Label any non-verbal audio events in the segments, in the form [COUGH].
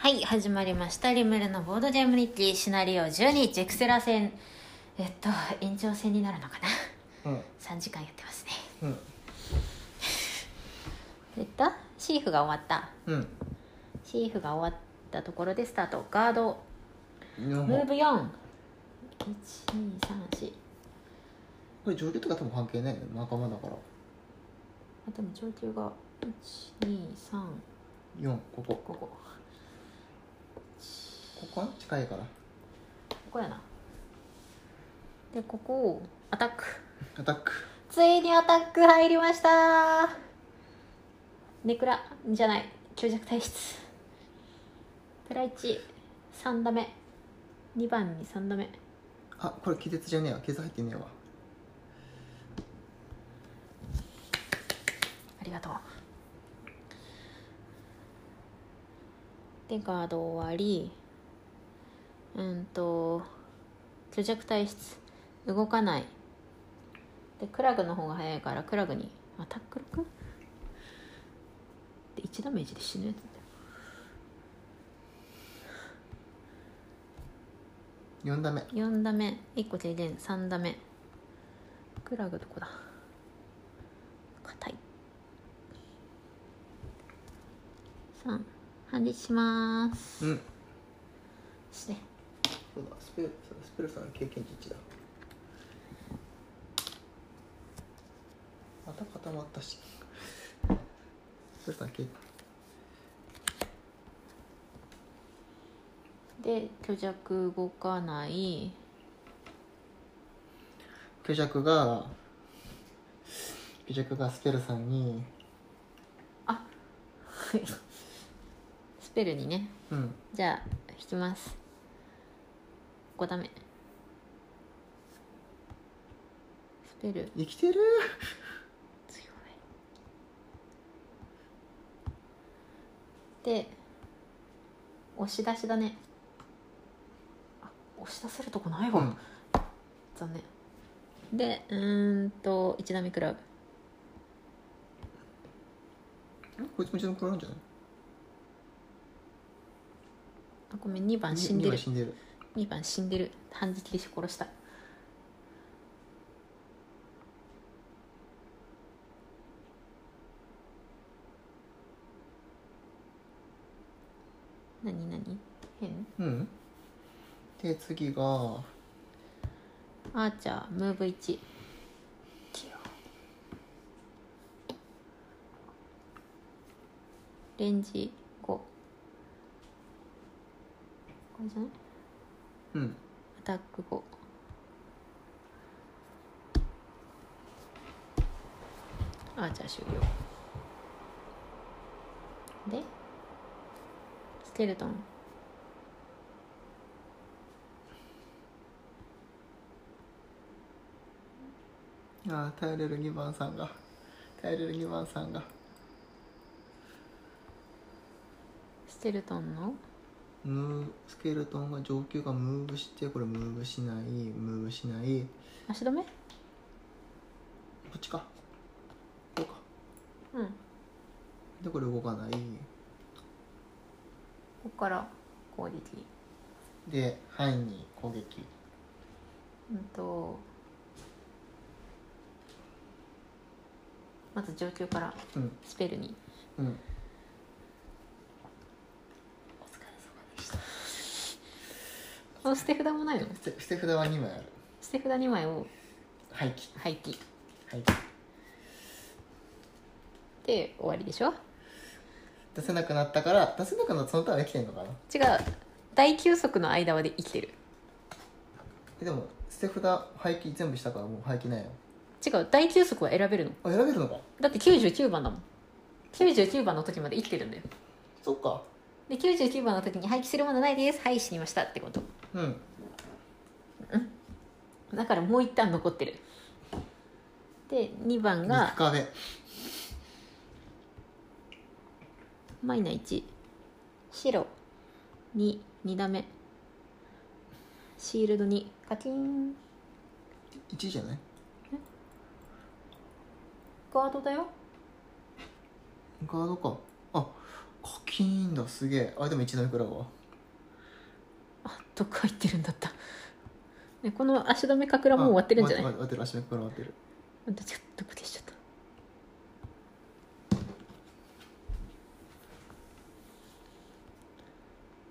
はい始まりました。リムルのボードゲーム日記シナリオ12ジェクセラ戦。えっと延長戦になるのかな？うん。3時間やってますね。うん。[LAUGHS] えっとシーフが終わった。うん。シーフが終わったところでスタート。ガード。4ムーブ本41234これ上級とか多分関係ないよね。仲間だから。あでも上級が123 4ここ。ここここ近いから。こやな。でここをアタック。アタック。ついにアタック入りました。ネクラじゃない。強弱体質。プラ13打目。2番に3打目。あこれ気絶じゃねえわ。気絶入ってねえわ。ありがとう。でガード終わりうんと虚弱体質動かない。でクラグの方が早いからクラグにアタック 6? で1ダメージで死ぬやつだよ。4打目4打目1個停電。3打目クラグどこだ？硬い。3反撃します。うん。してそうだスペルスペルさんの経験値1だ。また固まったしスペルさん経で虚弱動かない。虚弱が虚弱がスペルさんに。スペルにね。うん。じゃあ引きます5ダメ。スペル生きてる？強い。で押し出しだね。あ押し出せるとこないわ、うん。残念。でうーんと1ダメクラブ。こいつも一度食らうんじゃない？あごめん2番死んでにるに死んでる2番死んでる反撃で殺した。何何？変？うん。で次が。アーチャームーブ1レンジ5これじゃない？うん。アタック5アーチャー終了。でスケルトン。ああ頼れる2番さんが。頼れる2番さんが。ステルトンの？ムースケルトンが上級がムーブしてこれムーブしないムーブしない。足止め？こっちか。こうか。うん。こでこれ動かない。こから攻撃。で範囲に攻撃。うんとまず上級からうん。スペルに。うんお疲れ様でしたあ捨て札もないの？捨て捨て札は2枚ある。捨て札2枚を廃棄。廃棄。廃棄。で終わりでしょ？出せなくなったから出せなくなったそのターンは生きてんのかな？違う。大休息の間まで生きてる。えでも捨て札廃棄全部したからもう廃棄ないよ。違う。大休息は選べるの。あ選べるのか。だって99番だもん。99番の時まで生きてるんだよ。そっか。で99番の時に廃棄するものないです。はい死にましたってことうん。だからもう一旦残ってる。で2番が肉壁マイナ1白。22ダメシールド2カキン。1じゃない？ガードだよ。ガードか。あ課金だ。すげえ。あでも一段いくらわ。あどっか入ってるんだった。ねこの足止めかくらもう終わってるんじゃない？あ終わってる足のから終わってる。でしちゃった。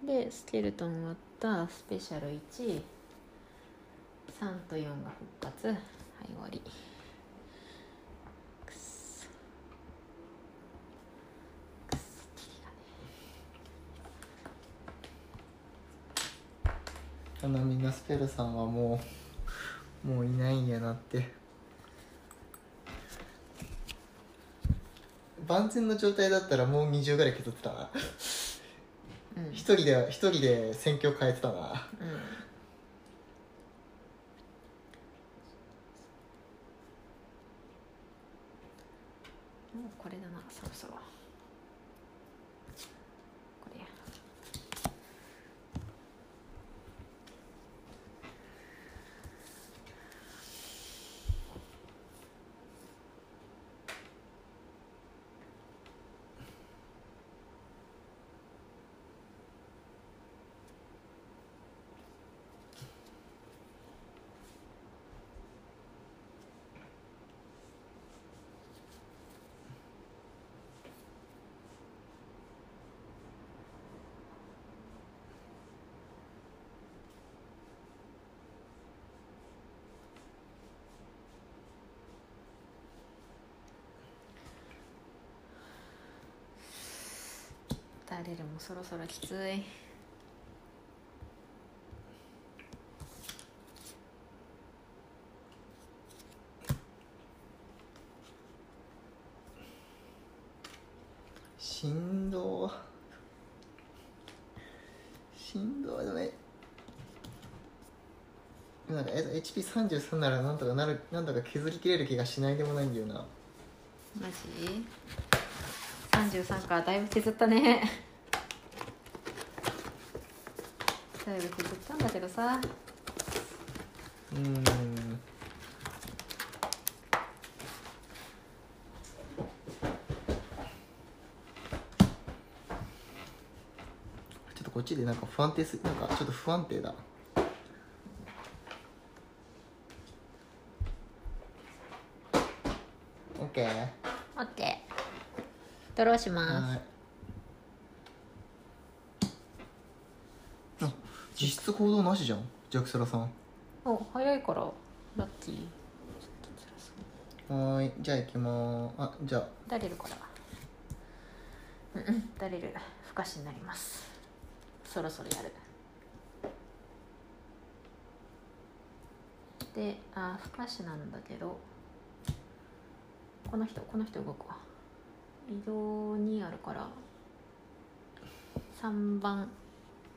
でスケルトン割った。スペシャル13と4が復活。はい終わりくっそくっそキリがねあのみんなスペルさんはもうもういないんやなって。万全の状態だったらもう20ぐらい削ってたな。うん。一人で一人で戦況変えてたなうんもうこれだなそろそろこれやダレルもそろそろきつい。振動振動でもねなんかえ HP33 ならなんとかなるなんとか削りきれる気がしないでもないんだよな。マジ？33かだいぶ削ったねだいぶ削ったんだけどさうーん。ちょっとこっちでなんか不安定すなんかちょっと不安定だ。OK は OK ドローしますーいあ実質行動なしじゃん。ジャクサラさん。お早いからラッキー。ちょっと辛そうはーい。じゃあ行きまーす。あじゃあ。ダレルからうんうん。ダレル不可視になります。そろそろやる。であ不可視なんだけど。この人この人動くわ。移動にあるから3番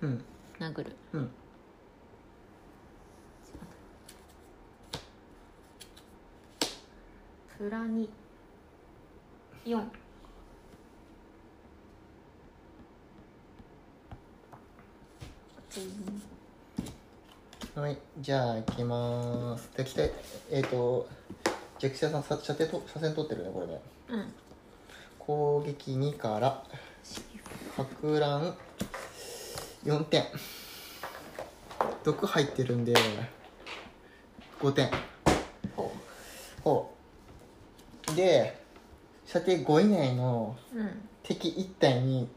うん。殴る。うんプラに4はい、じゃあ行きまーす。で、来て、えっ、と、ジャクシアさん、さ射程と、車線取ってるね、これね。うん攻撃2から、博覧4点。毒入ってるんで、5点。ほほう。で、射程5以内のううん。敵1体に、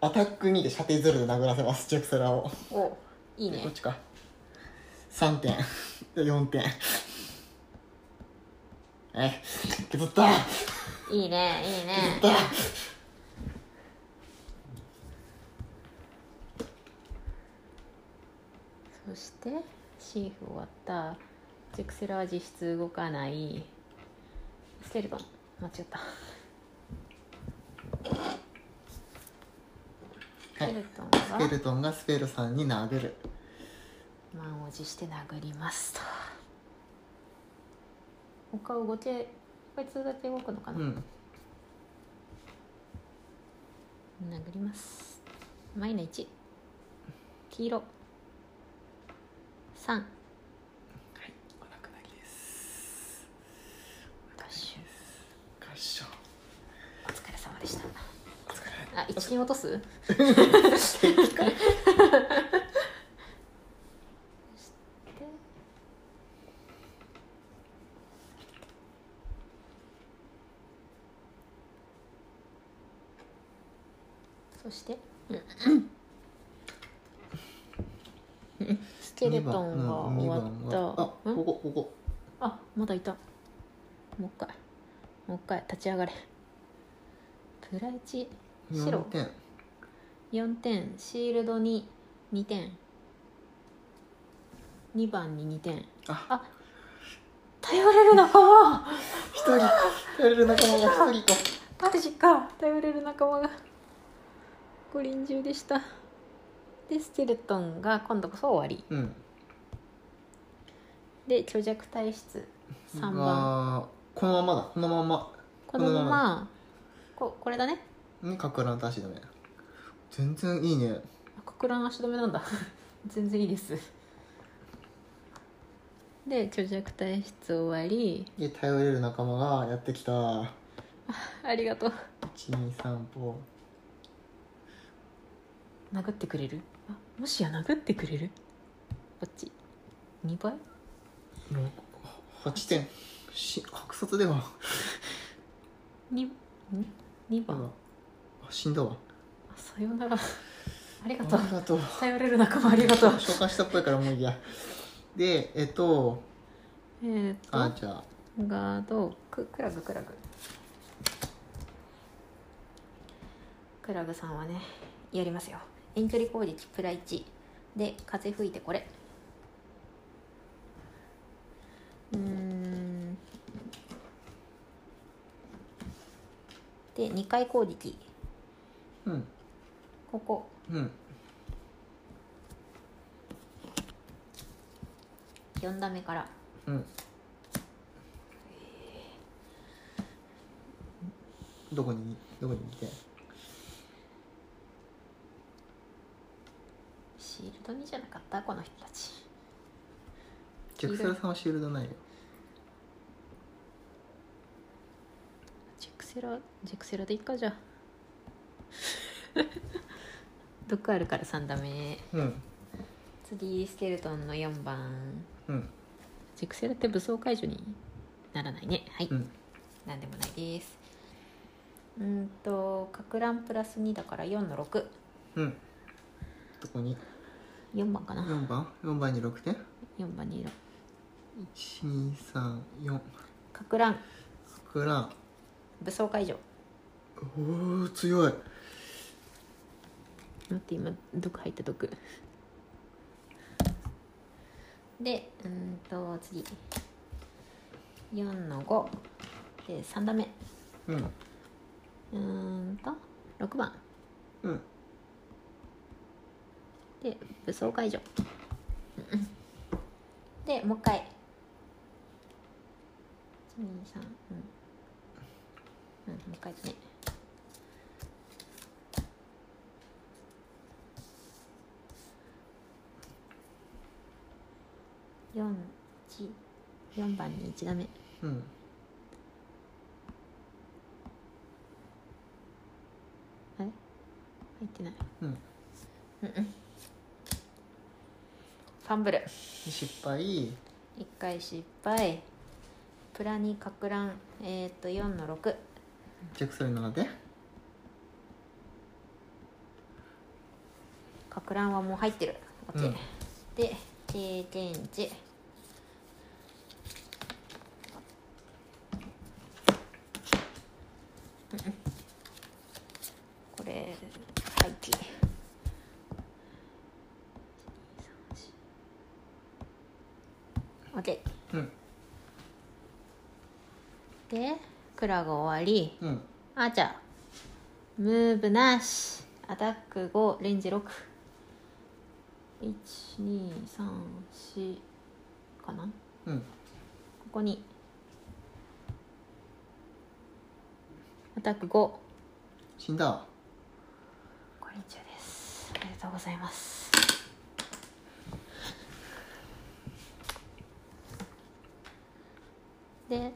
アタック2で射程0で殴らせます、ジャクサラを。おいいね。こっちか。3点。4点。え削った。いいねいい削ねった。そしてシーフ終わった。ジェクセラは実質動かないスケルトン間違った。スケルトンスはケルトンがスペルさんに殴る。満を持して殴りますと。他動けこいつだけ動くのかな、うん。殴ります。マイナ1黄色。3はいお亡くなりです合唱合唱お疲れ様でした。お疲れ。あ一チキン落とす？そして？スケルトンが終わった。あん？ここここ。あまだいた。もう一回もう一回立ち上がれ。プラ1 4白。点。4点。シールドに2点。2番に2点。あ。あ頼れる仲間一人。頼れる仲間が一人。とマジか。頼れる仲間が。五輪中でした。でスケルトンが今度こそ終わり。うん。で虚弱体質。3番。がこのままだ。このまま。このまま。まここれだね。にかくらんと足止め。全然いいね。あかく乱足止めなんだ。[LAUGHS] 全然いいです。で虚弱体質終わり。で頼れる仲間がやってきた。[LAUGHS] ありがとう。123歩。殴ってくれる？あもしや殴ってくれる？こっち。2倍？8点し白卒では。にん？2番あ死んだわ。あさようなら。[LAUGHS] ありがあとう。りがとう。頼れる仲間ありがとう。紹介したっぽいからもういいや。でえっとえー、っとあじゃあ。ガードククラグクラグクラグさんはねやりますよ。遠距離攻撃プラ1で風吹いてこれ。うーんで2回攻撃うん。ここ。うん。4打目から。うん。どこにどこに来て？シールドにじゃなかった？この人たち。ジャクセラさんはシールドないよジェクセラジェクセラでいっかじゃあ。[LAUGHS] 毒あるから3ダメうん。次スケルトンの4番。うん。ジェクセラって武装解除にならないね。はい、うん。なんでもないです。うーんとかく乱プラス2だから4の64うん。どこに？番かな。4番？4番に6点？4番にいる1234かく乱クラン武装解除。おお強い。待って今毒入った毒。でうーんと次。4の5で3打目。うん。うーんと6番。うん。で武装解除。うんでもう一回。123うんうんもう一回だね四一四番に1打目。うん。あれ？入ってない。うん。うんうん。ファンブル。失敗。一回失敗。プラにかく乱。えー、っと4の6ジャクセラ7でかく乱はもう入ってる。こっち、うん。で経験値うんうんこれ廃棄オッケーうんでクラが終わりうん。あーちゃんムーブなし。アタック5レンジ6 1234かな？こうん。こに。アタック5こ死んだ。われ中です。ありがとうございます。で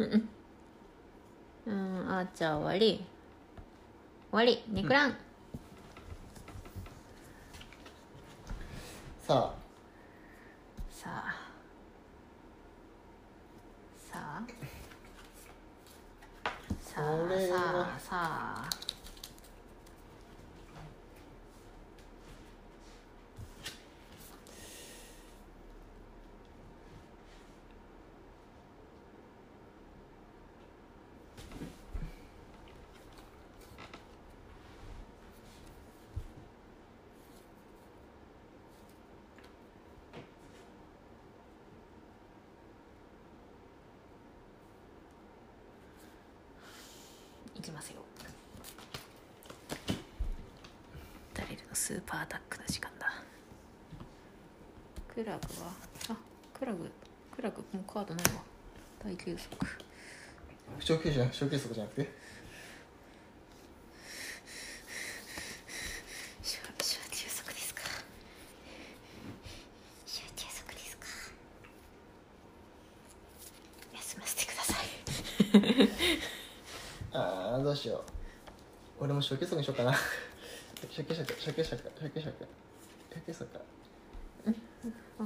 うん。うんうんアーチャー終わり。わり。肉卵、ささあ。さあ。さこれは。あさあさあいきますよダリルのスーパーアタックの時間だ。クラグは？あクラグクラグもうカードないわ。大休息。あ小休じゃ小休息じゃなくて？小小休息ですか。小休息ですか。休ませてください。[LAUGHS] ああどうしよう。俺も小休息にしようかな小休息小休息小休息小休息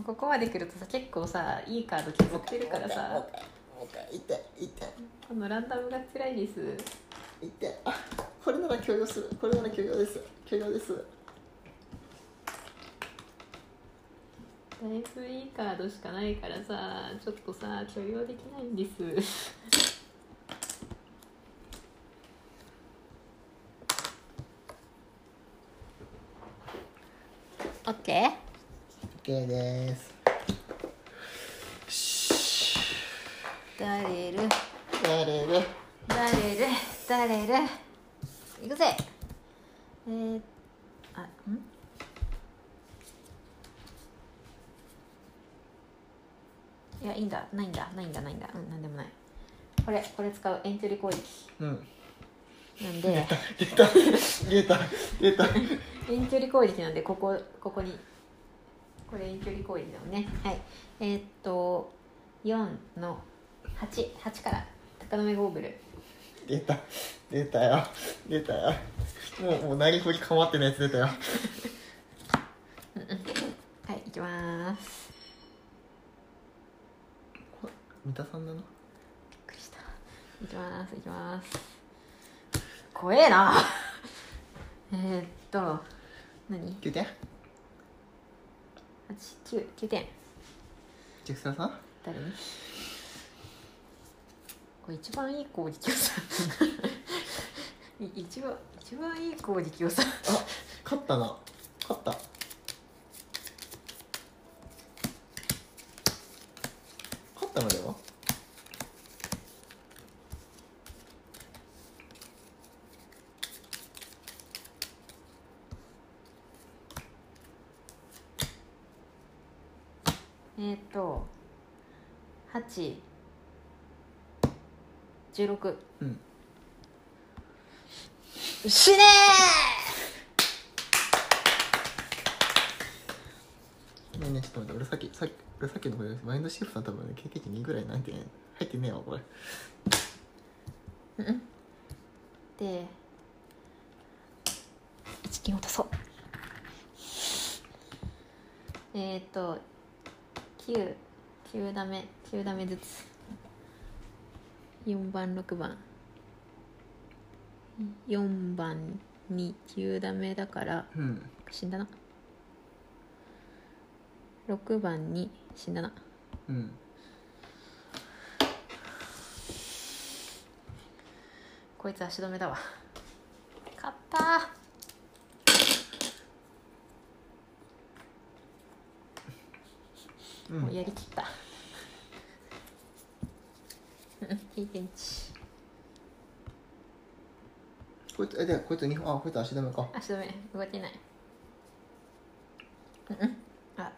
ここまで来るとさ結構さいいカード削ってるからもさう一回もう一回痛い痛いこのランダムが辛いです。痛いあこれなら許容する。これなら許容です。許容です。だいぶいいカードしかないからさちょっとさ許容できないんですオッケー OK です。誰る？誰る？誰る？誰る？いくぜ。えー、あん？いやいいんだ。ないんだ。ないんだ。ないんだ。うんなんでもない。これこれ使う遠距離攻撃。うんなんで。出た出た出た遠距離攻撃なんでここここに。これ遠距離攻撃だもんね。はい。えーっと4の88から。高めゴーグル。出た。出たよ。出たよ。もうもう何振りかまってないやつ出たよ。はいいきます。三田さんだな。びっくりした。いきますいきます怖えな。[LAUGHS] えーっと何？9点 ?89 9点ジェクサーさん？誰に？これ一番いい攻撃をさ [LAUGHS] い一番一番いい攻撃をさあ勝ったな。勝った勝ったのではえーっと8 16うん。死ねねえねえちょっと待って俺さっきさっき俺さっきのこれマインドシフトさん多分ね経験値2ぐらいなんてね入ってねえわこれ。ーうん。で一金を足そう。えーっと9 9ダメ9ダメずつ。4番6番。4番に9ダメだからうん。死んだな。6番に死んだな。うん。こいつ足止めだわ。勝ったうん。もうやりきった。[LAUGHS] うん経験値こいつえでこいつ2本あこいつ足止めか。足止め。動けない。うんうん。あ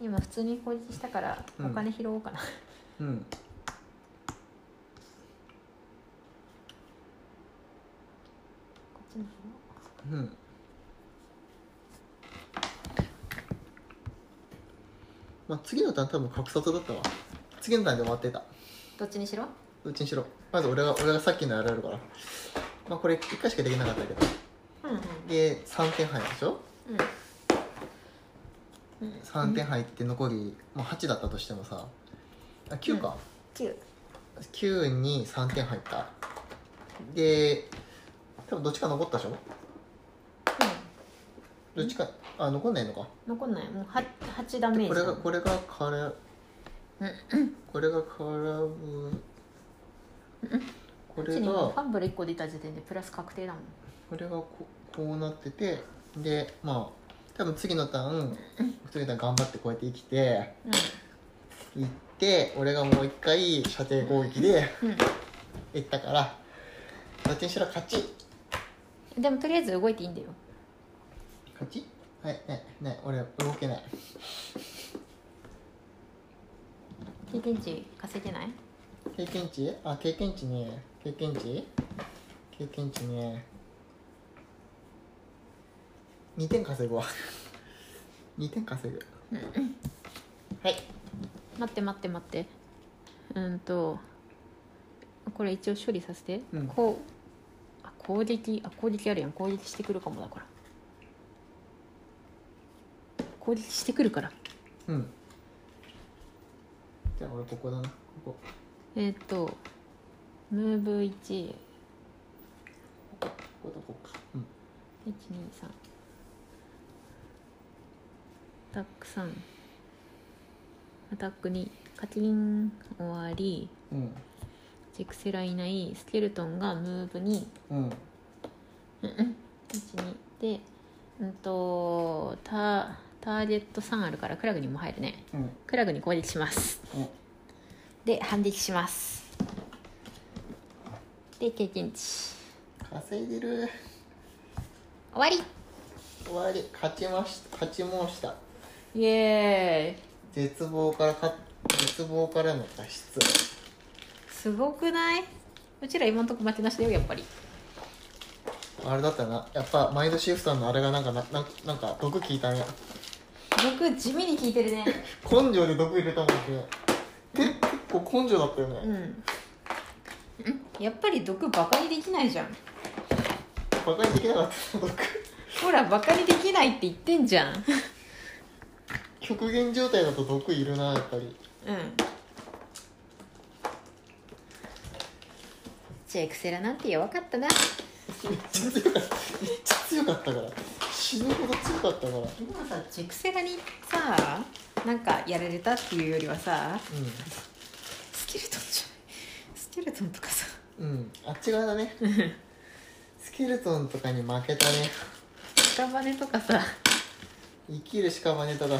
今普通に攻撃したからうん。お金拾おうかな、うん。こっちの方。うんまあ次のターン多分格殺だったわ。次のターンで終わってた。どっちにしろ？どっちにしろ。まず俺が俺がさっきのやられるから。まあ、これ1回しかできなかったけど。うんうん。で3点入るでしょ？うん。3点入って残り、まあ、8だったとしてもさ。あ9か、9 9に3点入った。で多分どっちか残ったでしょ？どっちかあ残んないのか？残んない。もう 8, 8ダメージこれがこれがからこれが空ぶこれ8にがファンブル1個出た時点でプラス確定だもん。これがここうなっててでまあ多分次のターン次のターン頑張ってこうやって生きて行って俺がもう一回射程攻撃でうん、う行ったからどっちにしろ勝ち。ん、でもとりあえず動いていいんだよ勝ち？はいねね俺動けない。経験値稼いでない？経験値？あ経験値ね。経験値？経験値ね。2 [LAUGHS] 点稼ぐわ2点稼ぐ。はい。待って待って待って。うんとこれ一応処理させて、うん。こうあ攻撃あ攻撃あるやん。攻撃してくるかもだから攻撃してくるから。うん。じゃあ俺ここだな。ここ。えーっとムーブ1こここことこ。こかうん。123アタック3アタック2カチン終わり。うん。ジェクセラいないスケルトンがムーブにうん。12でうんとタターゲット3あるからクラグにも入るね。うん。クラグに攻撃します。うん。で反撃します。で経験値。稼いでる。終わり。終わり。勝ちました勝ち申した。イエーイ。絶望からか絶望からの脱出。すごくない？うちら今んとこ負けなしだよやっぱり。あれだったな。やっぱマインドシフトのあれがなんかなななんか毒効いたね僕地味に効いてるね。根性で毒入れたもんね。で結構根性だったよね、うん。ん。やっぱり毒バカにできないじゃん。バカにできなかった毒。ほらバカにできないって言ってんじゃん。うん極限状態だと毒いるなやっぱり。じゃあエクセラなんて弱かったな。[LAUGHS] めっちゃ強かった。めっちゃ強かったから死ぬほど強かったからでもさジェクセラにさなんかやられたっていうよりはさスケルトンじゃスケルトンとかさ。うん。うんあっち側だね。[LAUGHS] スケルトンとかに負けたね。屍とかさ。生きる屍とか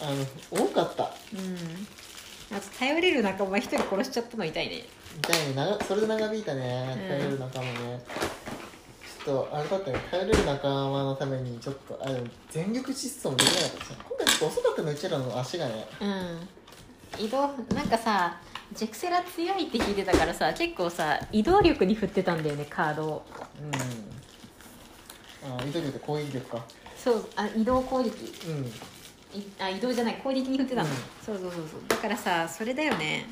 あの多かった。うん。あと頼れる仲間一人殺しちゃったの痛いね。痛いね。長それで長引いたね。うん。頼れる仲間ね、とあれだったね。頼れる仲間のためにちょっとあでも全力疾走もできなかったし。今回ちょっと遅かったのうちらの足がね。うん。移動なんかさジェクセラ強いって聞いてたからさ結構さ移動力に振ってたんだよねカードを。うん。あ移動力攻撃力か？そう。あ移動攻撃。うん。いあ移動じゃない攻撃に振ってたの、うん。そうそうそうそう。だからさそれだよね。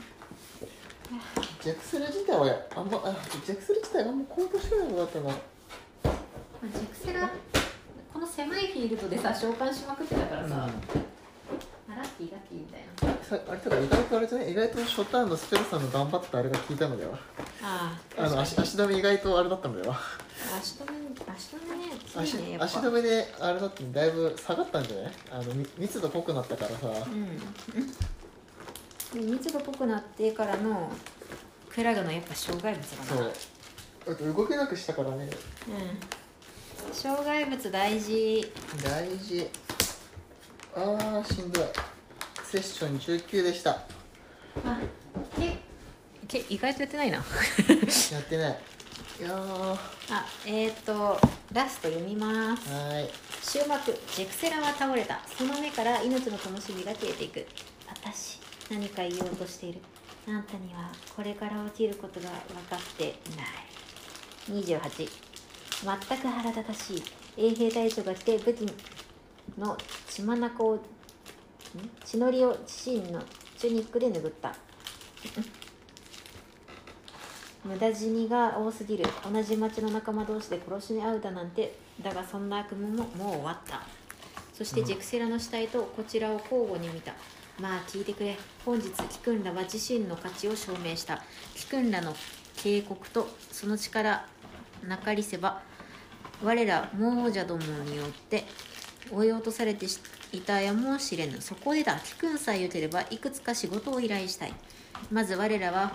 ジェクセル自体はあんまあジェクセル自体はあんま行動してないのだったなジェクセラこの狭いフィールドでさ召喚しまくってたからさ、うん。あラッキーラッキーみたいな。さあれとか意外とあれじゃね意外と初ターンのスペルさんの頑張ったあれが効いたのでは。あああの足足止め意外とあれだったのでは。足止め足止めね足ね足止めであれだってだいぶ下がったんじゃない？あのみ密度濃くなったからさ。うん。で密度濃くなってからのクラグのやっぱ障害物だな。そう。だって動けなくしたからね。うん障害物大事。大事。あーしんどい。セッション19でした。あけけ意外とやってないな。[LAUGHS] やってない。あえっ、ー、とラスト読みます。ーい。終幕ジェクセラは倒れた。その目から命の灯火が消えていく。私何か言おうとしている。あんたにはこれから起きることが分かってない。28全く腹立たしい衛兵隊長が来て武器の血眼を血のりを自身のチュニックで拭った。無駄死にが多すぎる。同じ町の仲間同士で殺しに遭うだなんて。だがそんな悪夢ももう終わった。そしてジェクセラの死体とこちらを交互に見た、まあ聞いてくれ。本日キクンラは自身の価値を証明した。キクンラの警告とその力なかりせば我ら亡者どもによって追い落とされていたやもしれぬそこでだキクンさえよければいくつか仕事を依頼したい。まず我らは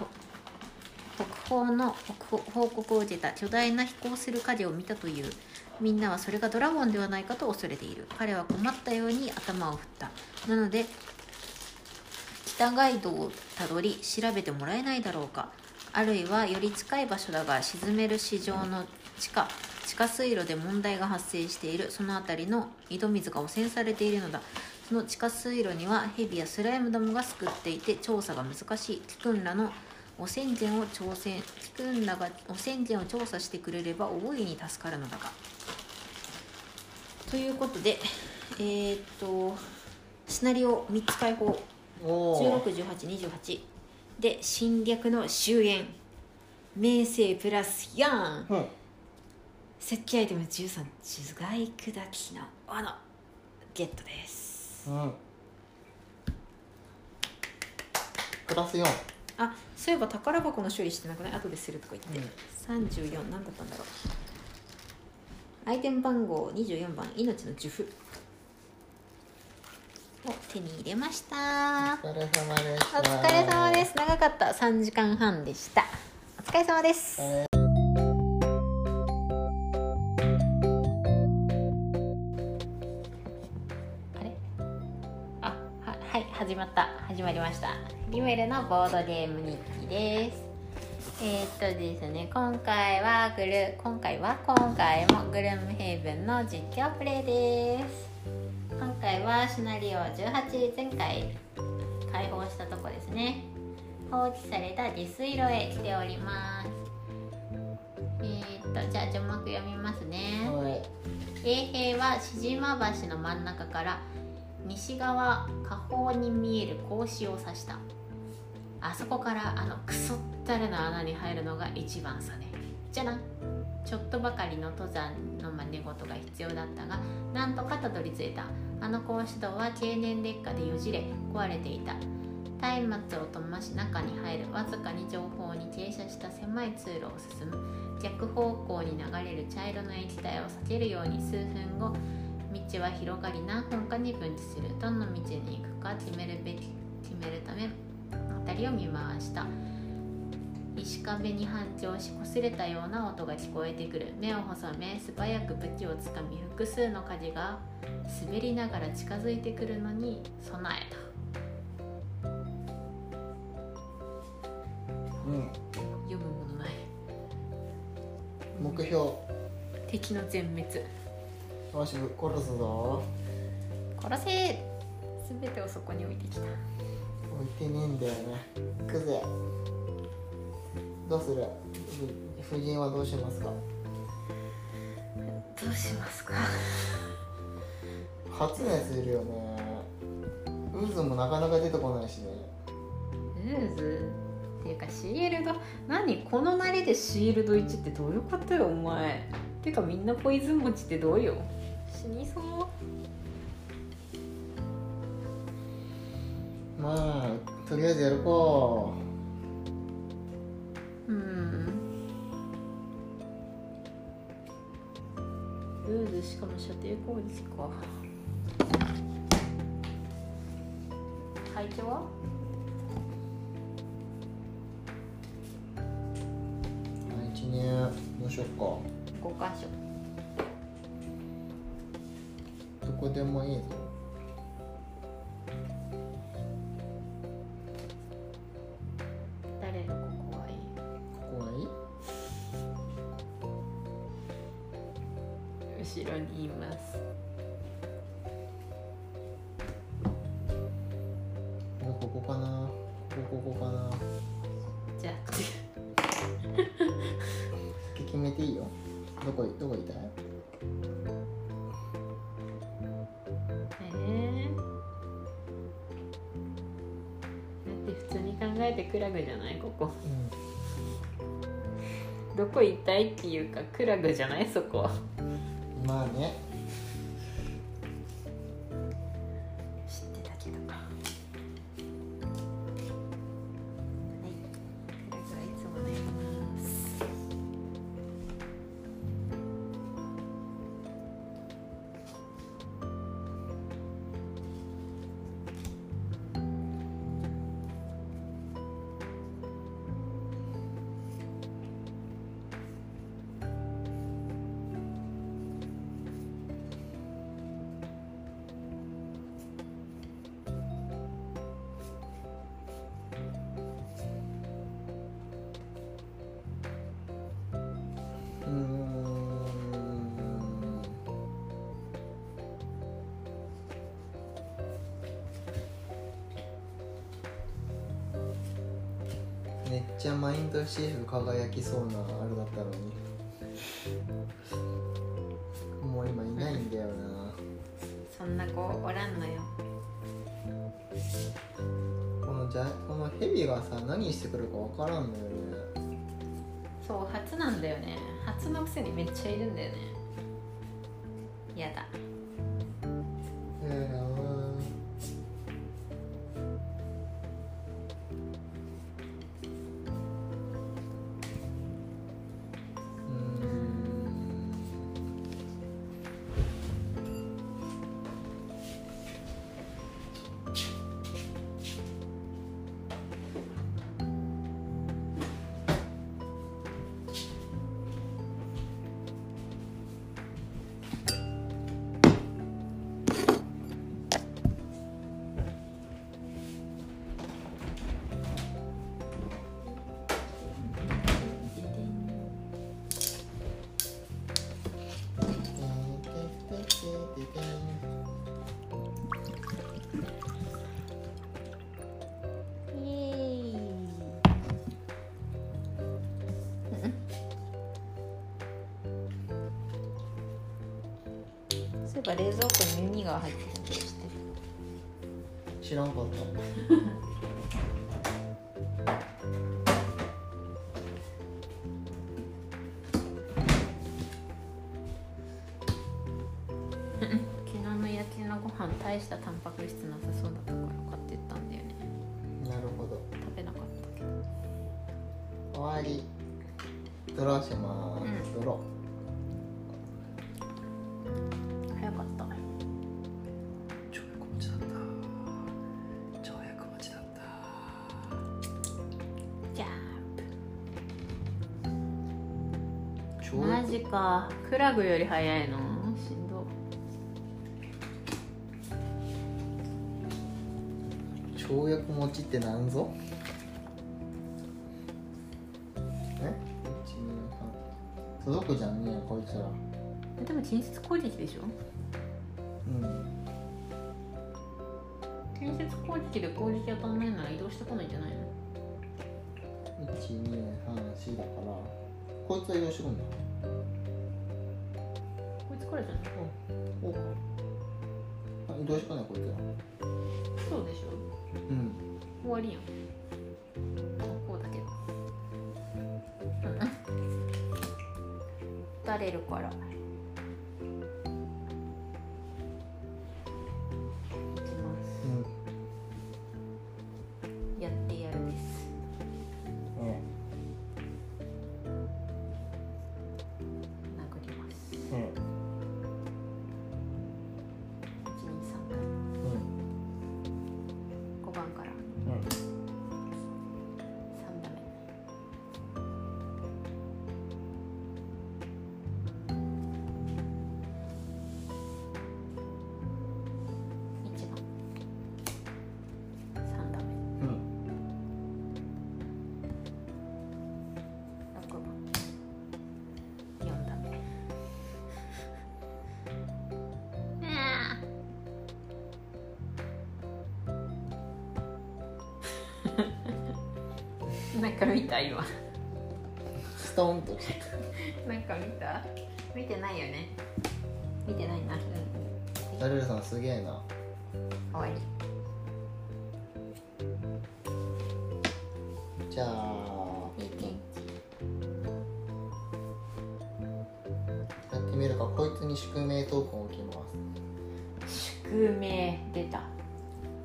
北方の報告を受けた巨大な飛行する影を見たというみんなはそれがドラゴンではないかと恐れている。彼は困ったように頭を振った。なので北ガイドをたどり調べてもらえないだろうか。あるいはより近い場所だが沈める市場の地下地下水路で問題が発生している。その辺りの井戸水が汚染されているのだ。その地下水路にはヘビやスライムダムがすくっていて調査が難しい。キクンらの汚染源を挑戦キクンらが汚染源を調査してくれれば大いに助かるのだが。ということでえー、っとシナリオ3つ解放。161828で侵略の終焉。名声プラス4、うん、設計アイテム13頭蓋砕きの斧。ゲットです。うんプラス4あそういえば宝箱の処理してなくない？後でするとか言って、うん、34何だったんだろう。アイテム番号24番命の呪符を手に入れました。お疲れ様でしたお疲れ様です。長かった。3時間半でした。お疲れ様です、えー始まった。始まりました。リメルのボードゲーム日記です。えー、っとですね今回はグル今回は今回もグルームヘイブンの実況プレイです今回はシナリオ18前回解放したとこですね。放置された下水路へ来ております。えー、っとじゃあ序幕読みますね。衛兵は志島橋の真ん中から西側下方に見える格子を指した。あそこからあのクソったれの穴に入るのが一番さね。じゃな。ちょっとばかりの登山の真似事が必要だったがなんとかたどり着いたあの格子道は経年劣化でよじれ壊れていた。松明を飛ばし中に入るわずかに情報に停車した狭い通路を進む。逆方向に流れる茶色の液体を避けるように数分後道は広がり何本かに分岐する。どの道に行くか決めるべき決めるため辺りを見回した。石壁に反調し擦れたような音が聞こえてくる。目を細め素早く武器をつかみ複数の火事が滑りながら近づいてくるのに備えた。うん。読むものない。目標。敵の全滅。よし殺すぞ。殺せ。全てをそこに置いてきた。置いてねえんだよね。クゼどうする？夫人はどうしますか？どうしますか？発熱いるよね。ウーズもなかなか出てこないしね。ウーズ？っていうかシールド？何このなりでシールド1ってどういうことよお前。てかみんなポイズン餅ってどうよ？死にそう。まあとりあえずやるかルーズしかも射程攻撃か。配置は？配置ねどうしよっか。5箇所。こでもいいぞろにいます。ここかな？ここここかな？じゃあ [LAUGHS] 決めていいよ。どこどこいた？いえてクラグじゃない？ここ、うん、どこ行きたいっていうかクラグじゃない？そこまあね。ェフ輝きそうなあれだったのに。もう今いないんだよな。そんな子おらんのよ。このじゃこのヘビがさ何してくるかわからんのよね。そう初なんだよね。初のくせにめっちゃいるんだよねそういえば冷蔵庫に耳が入ってる気がして。知らんかった。昨日の焼きのご飯大したタンパク質なさそうだったから買ってったんだよね。なるほど。食べなかったけど。終わり。ドローします、うん。ドロ早かクラグより早いの？しんど。跳躍持ちってなんぞ？え？届くじゃんねこいつら。でも近接攻撃でしょ？うん。近接攻撃で攻撃当たんないなら移動してこないんじゃないの？1234だから。こいつは移動してくんだこいつからじゃないお。あ移動してこないこいつらそうでしょ。うん。終わりやん。こうだけど。うん。打たれるからた今。ストンとなんか見た？見てないよね。見てないな。ダルルさんすげえな。終わじゃあいい天気やってみるか。こいつに宿命トークンを置きます。宿命出た。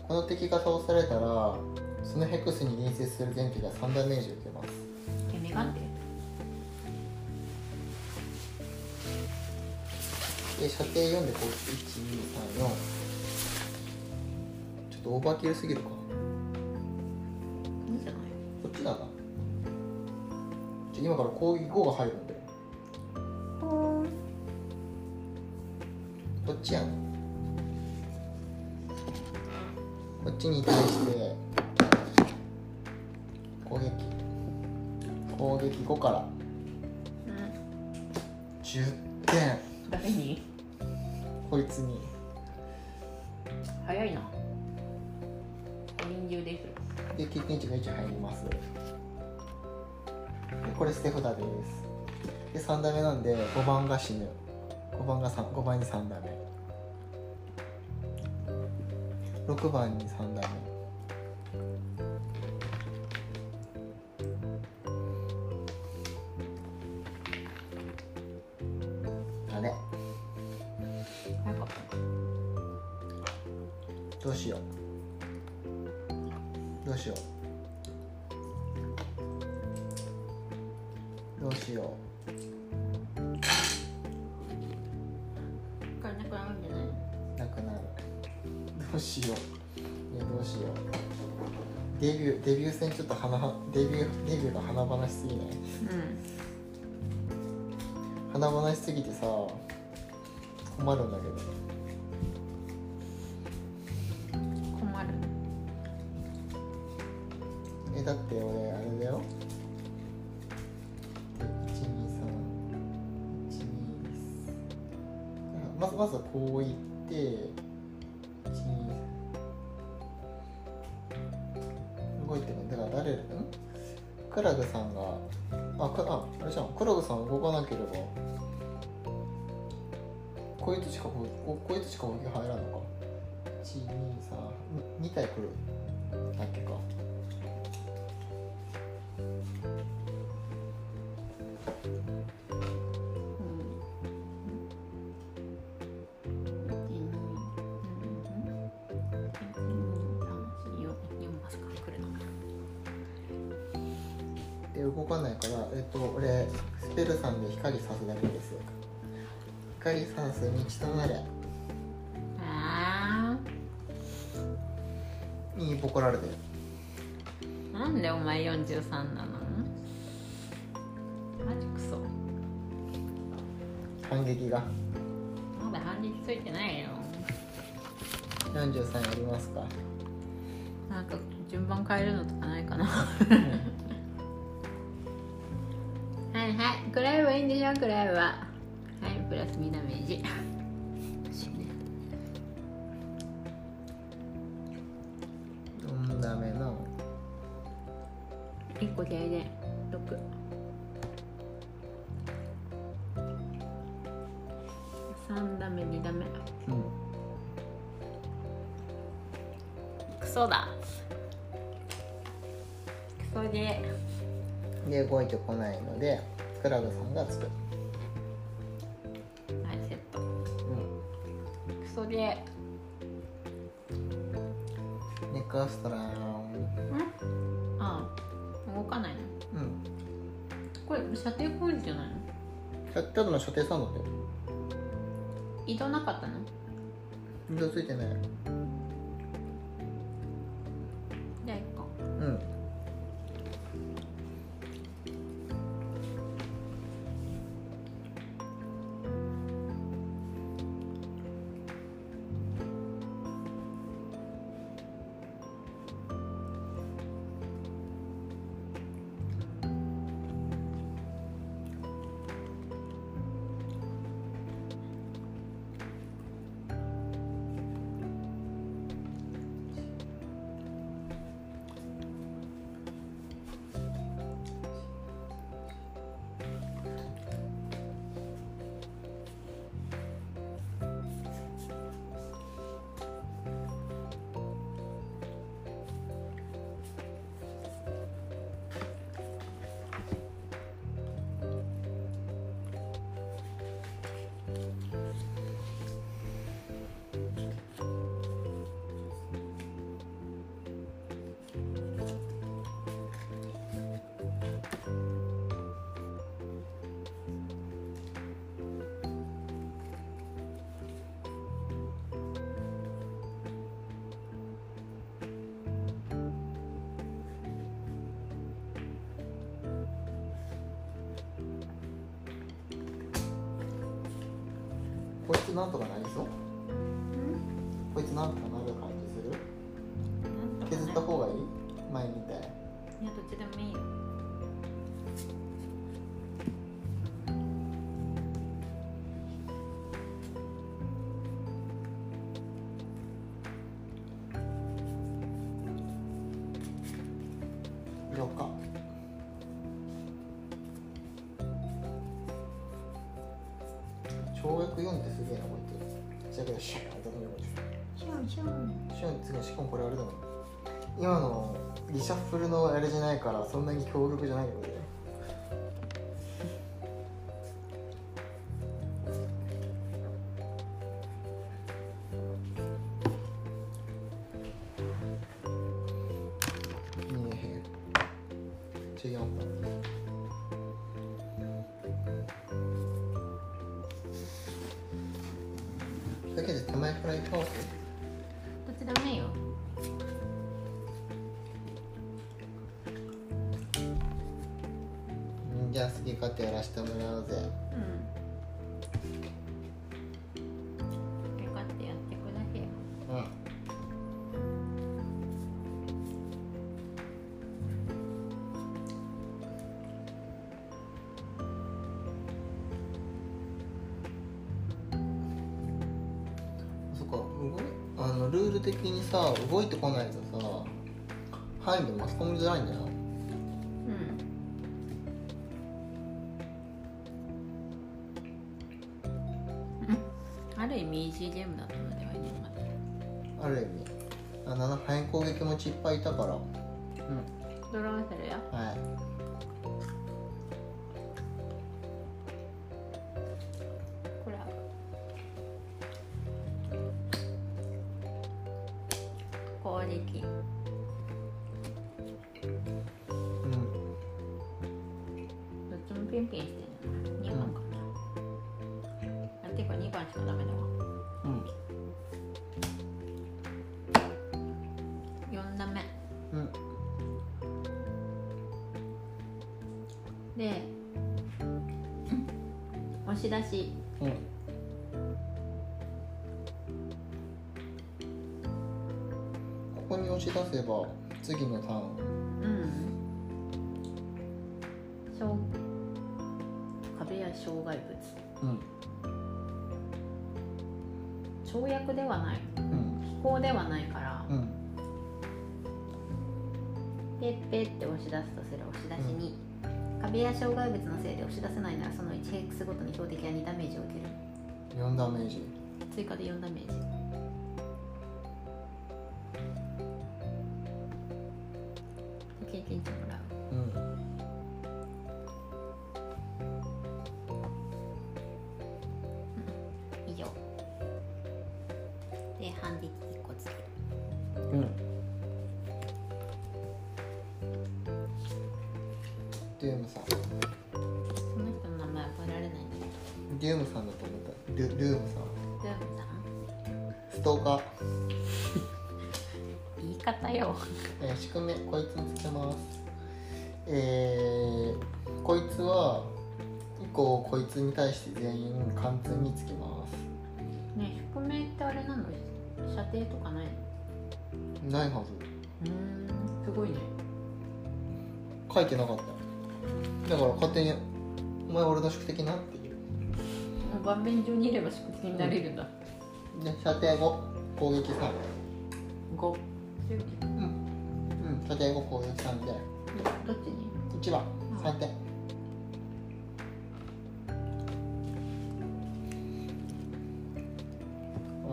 この敵が倒されたらそのヘクスに隣接する全敵が3ダメージを受けます。で射程4でこう1234ちょっとオーバーキルすぎるか。いいんじゃない？こっちだな。じゃあ今から攻撃5が入るんでこっちやん。こっちに対して攻撃5からうん。10点。誰に？こいつに。早いな。臨終できるで経験値が1入ります。でこれ捨て札です。で3ダメなんで5番が死ぬ。5番が3 5番に3ダメ6番に3ダメすぎないうん。華々しすぎてさ困るんだけど。困る。えだって俺あれだよ。123まずまずはこういって123動いてる。だから誰んクラグさんさん動かなければこいつしかこここいつしか動き入らんのか？123 2体来るだっけか？動かないからえっと俺ルさんで光さすだけです光さす道となれ。あにボコられてる。ーなんでお前43なの？マジクソ。反撃が。まだ反撃ついてないよ。43やりますか。なんか順番変えるのとかないかなクライブはいいんでしょクライブははいプラス2ダメージ。さんがつくはいセット。うん。クソでネクアストラああ。動かないの？うん。これ射程工事じゃないの？たただの射程3だって移動なかったの？運動ついてないってすげえなこいつシュン飛んでシュンシュン。シュン次しかもこれあれだもん。今のリシャッフルのあれじゃないからそんなに強力じゃないよ押し。うん。ここに押し出せば次のターン。うん。障壁や障害物。うん。跳躍ではない。うん。飛行ではないから。うん。ペッペッって押し出すとする押し出しに、壁や障害物のせいで押し出せないならその 1hex ごとに標的は2ダメージを受ける。4ダメージ。追加で4ダメージ。経験値通につきます。ね宿命ってあれなの？射程とかないの？ないはず。うーんすごいね。書いてなかった。だから勝手に「お前俺の宿敵な」っていう。盤面上にいれば宿敵になれるんだ、で射程5攻撃3 5うん。うん。射程5攻撃3で。どっちに？1番。3点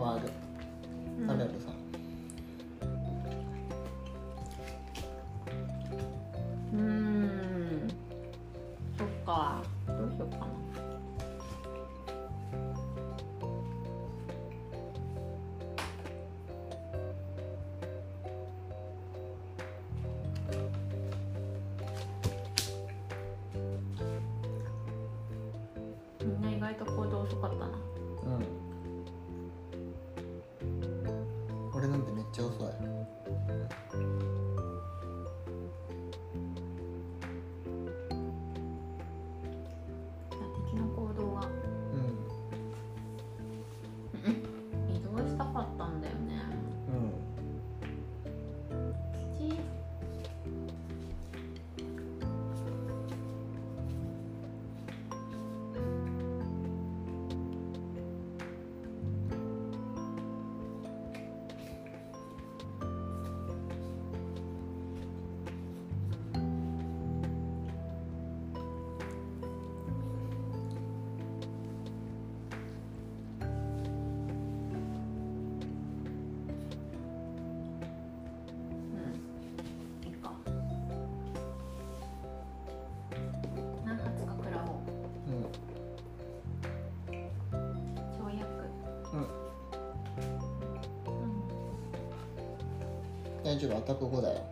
終わる。うん。ナレルさ。んうーん。そっか大丈夫アタック5だよ。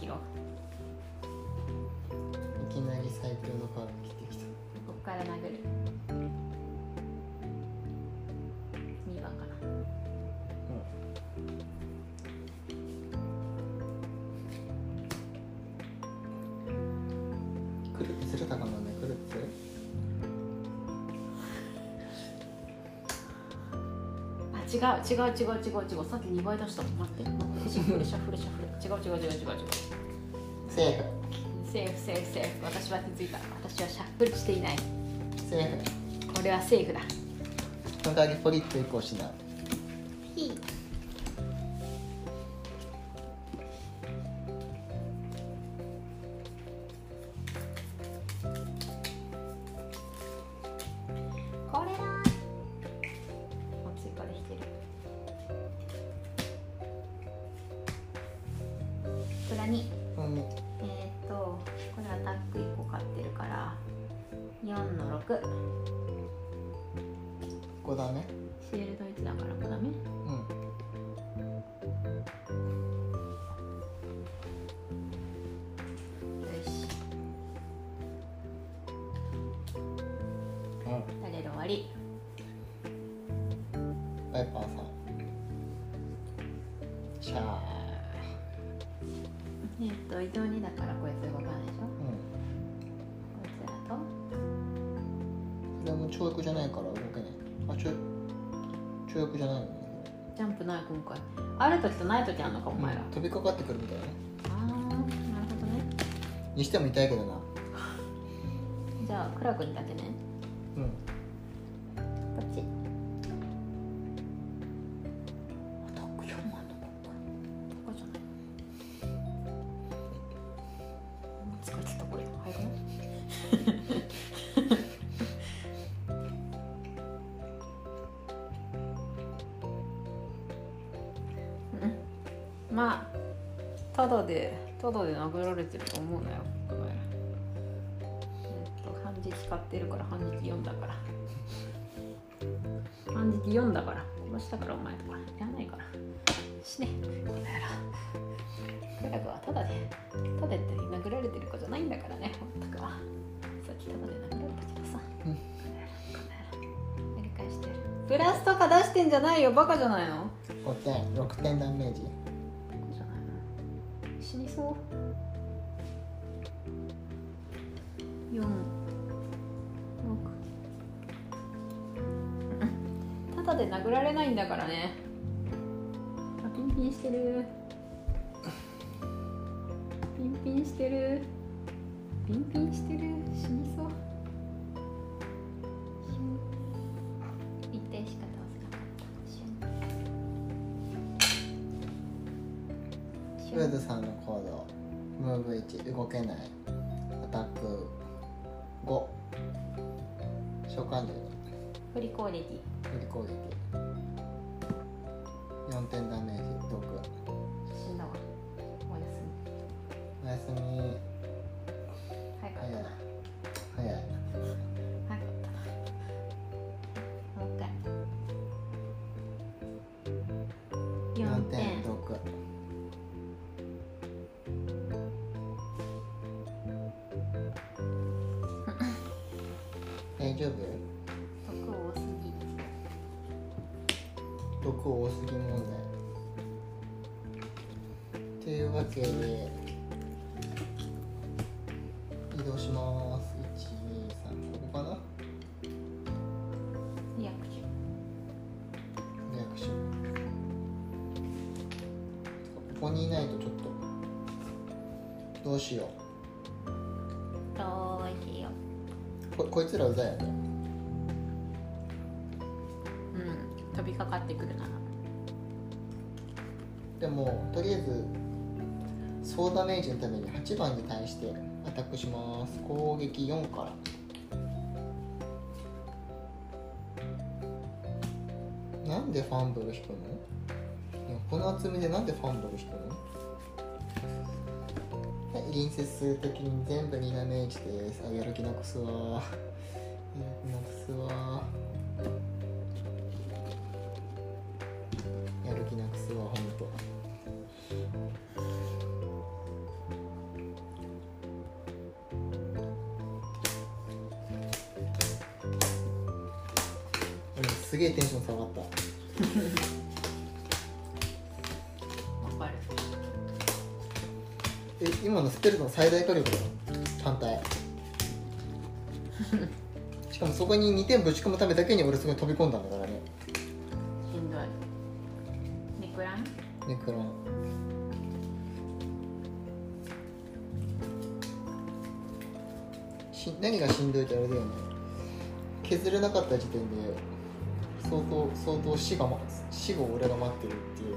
広く違う違う違う違う。違うさっき2倍出した。待って。シャフルシャッフルシャッフル違う。違う違う違う。違うセーフセーフセーフセーフ。私は気づいた私はシャッフルしていない。セーフ。これはセーフだ。その代わりポリッと移行しな。い裏に。うん。えー、っとこれアタック1個買ってるから4の6 5だね時とない時あんのかお前ら、飛びかかってくるみたいなね。ああなるほどね。にしても痛いけどなってるから半日4だから。半日4だから。殺したからお前とかいらないから。死ね。この野郎。クラブはただでただで殴られてる子じゃないんだからねほんとか。さっきただで殴られたけどさ。うん。やり返してやる。プラスとか出してんじゃないよバカじゃないの？5点6点ダメージ。死にそう？られないんだからね。あピンピンしてる。ピンピンしてる。ピンピンしてる。死にそう。一定しか倒せなかった。シュン。シュンウェズさんの行動。ムーブ1動けない。アタック。5召喚獣振り攻撃振り攻撃4点ダメージ毒死んだわ。おやすみ。おやすみ。早かった。な早い。早い。早かった。なもう一回。4 4点点毒どうしよどうしよう。ここいつらうざいよね。ううん。飛びかかってくるなでもとりあえず総ダメージのために8番に対してアタックします。攻撃4から。なんでファンブル引くの？この厚みでなんでファンブル引くの？はい隣接するときに全部2ダメージです。あやる気なくすわ。2点ぶち込むためだけに俺そこに飛び込んだんだからね。しんどい。ネクラン？ネクロン。し何がしんどいってあれだよね。削れなかった時点で相当相当死が、ま、死後俺が待ってるっていうね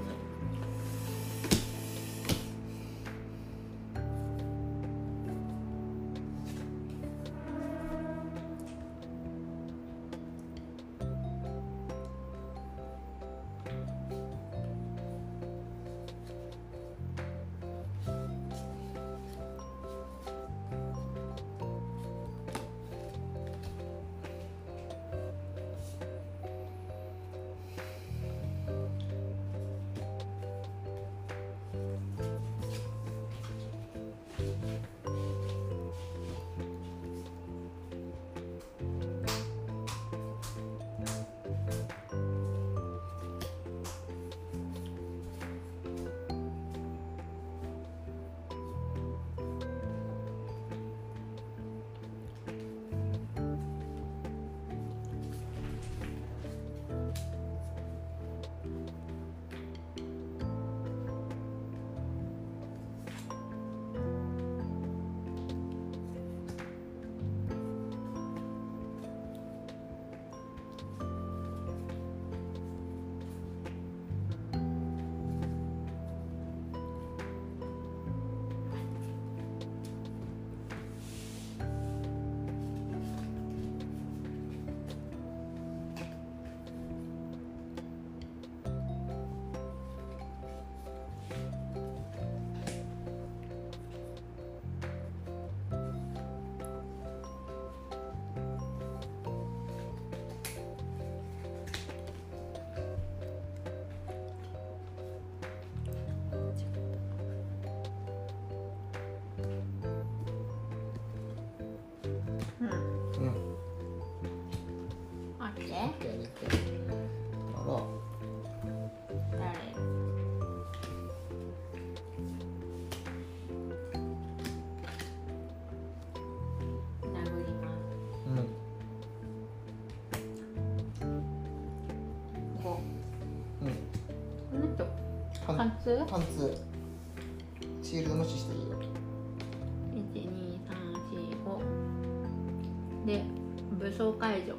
ン貫通パンツ。シールド無視していいよ。12345で武装解除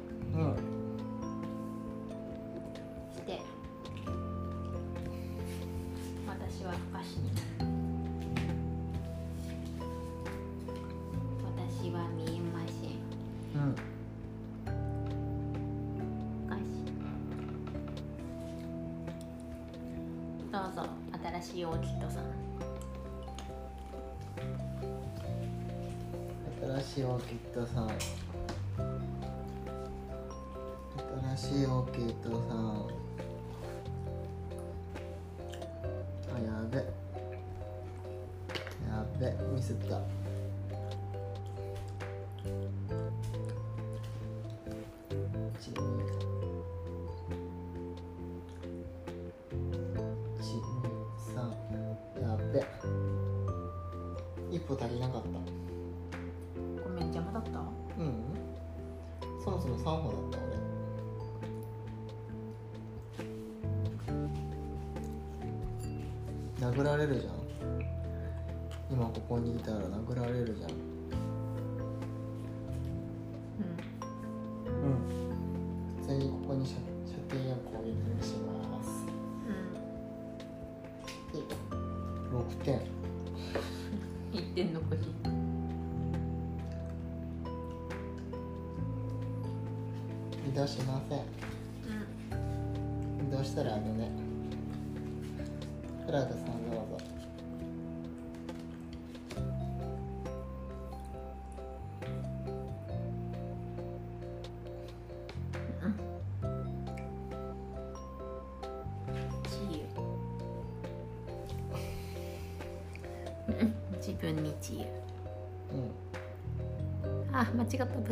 しいさ。新しいオーキッドさん。新しいオーキッドさん。あやべ。やべ。ミスった。って。一歩足りなかった。ごめん邪魔だった？うん。そもそも3歩だった俺。殴られるじゃん。今ここにいたら殴られるじゃん。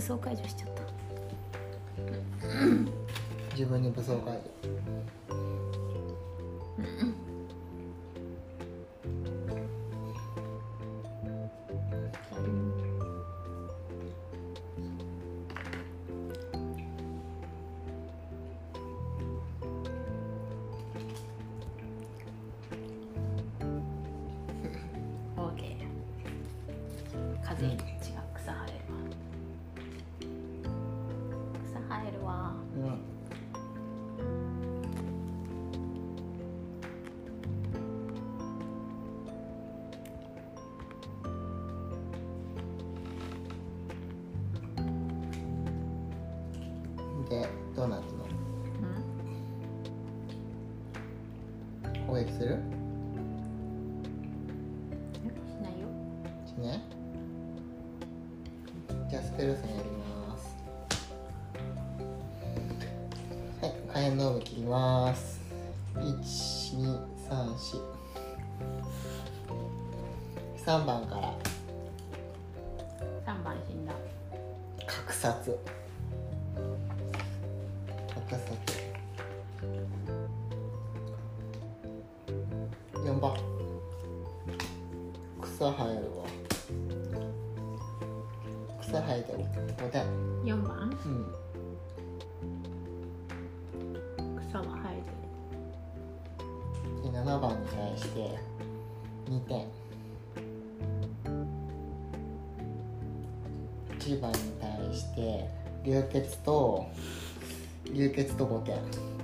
装解除しちゃった。自分に武装解除。辺の部切ります12343番7番に対して2点。1番に対して流血と流血と5点。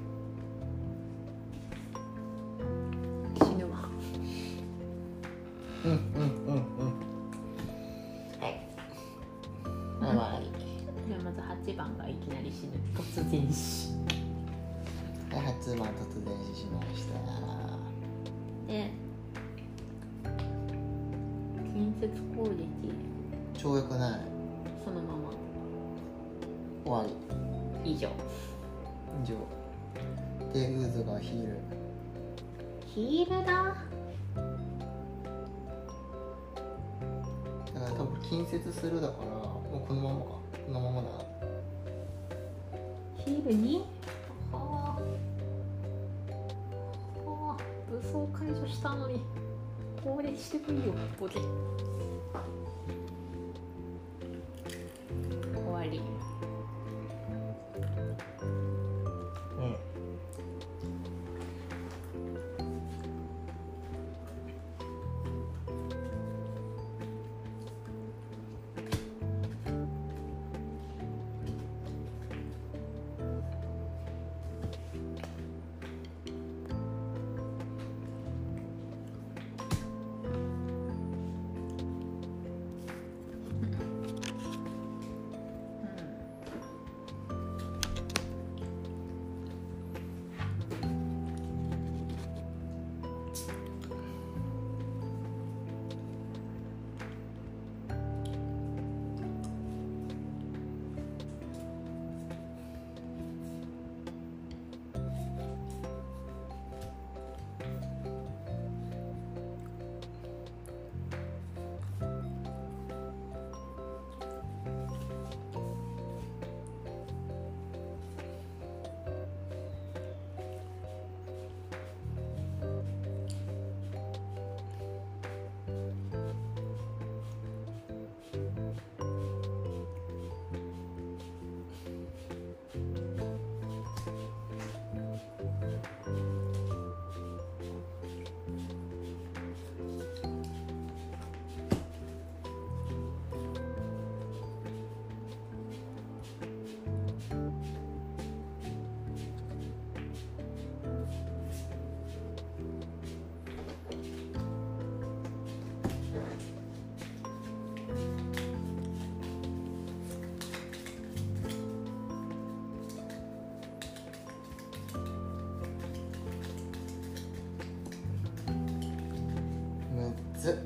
ズ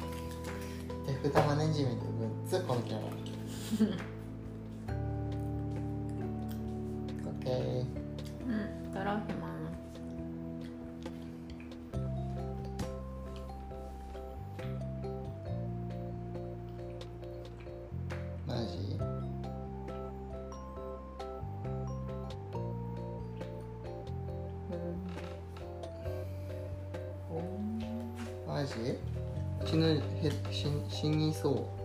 手札マネジメントグッズこのキャラ死ぬへ死死にそう。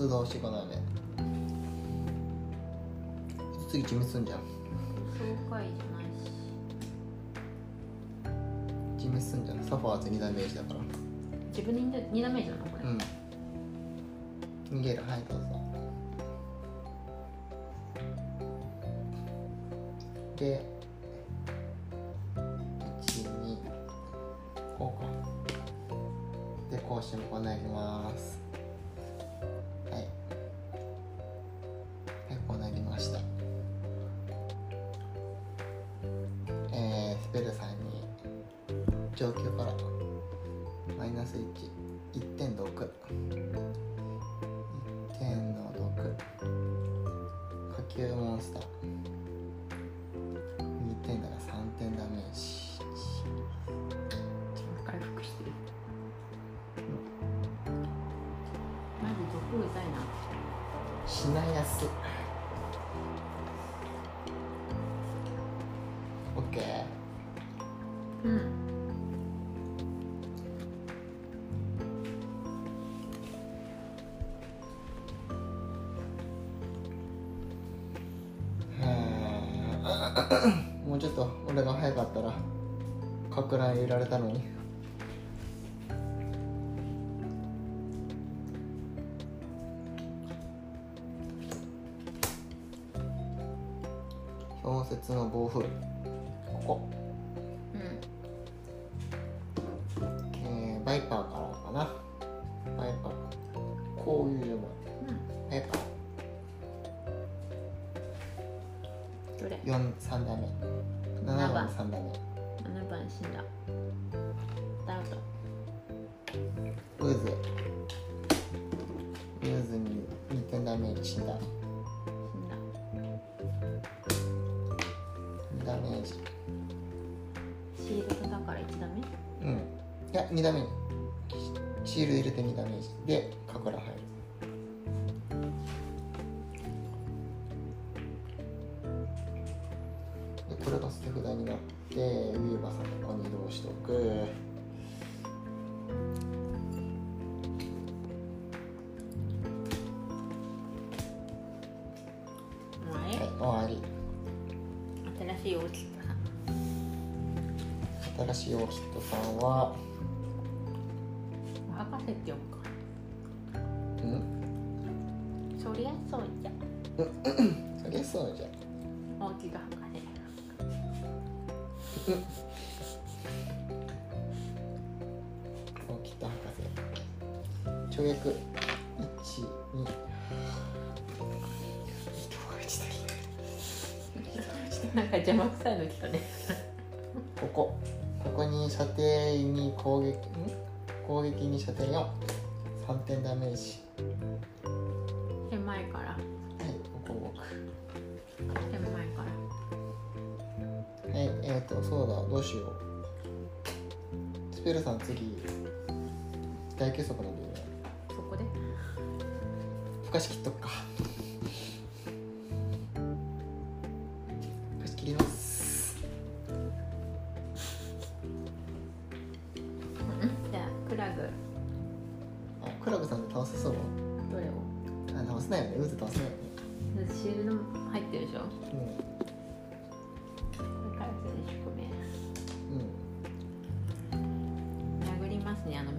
通が押してこないね次決めすんじゃん。爽快じゃないし。決めすんじゃん。サファーズ2ダメージだから。自分で2ダメージなの？もうちょっと俺が早かったらかく乱入れられたのに。氷雪の暴風。邪魔くさいの来たね。ここ。ここに射程に攻撃攻撃に射程43点ダメージ。手前から。はいここ動く。手前から。はいえっ、とそうだどうしよう。スペルさん次。大結束の